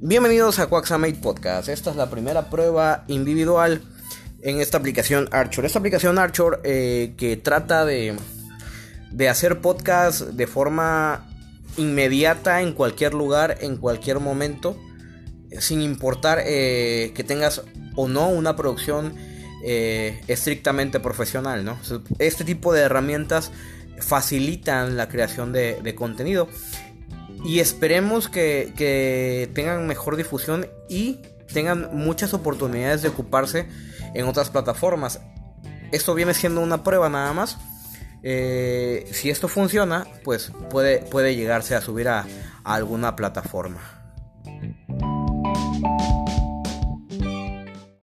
Bienvenidos a Quaxamate Podcast. Esta es la primera prueba individual en esta aplicación Archer. Esta aplicación Archer eh, que trata de, de hacer podcast de forma inmediata en cualquier lugar, en cualquier momento, sin importar eh, que tengas o no una producción eh, estrictamente profesional. ¿no? Este tipo de herramientas facilitan la creación de contenido y esperemos que, tengan mejor difusión y tengan muchas oportunidades de ocuparse en otras plataformas. Esto viene siendo una prueba nada más. Eh, si esto funciona, pues puede, puede llegarse a subir a alguna plataforma.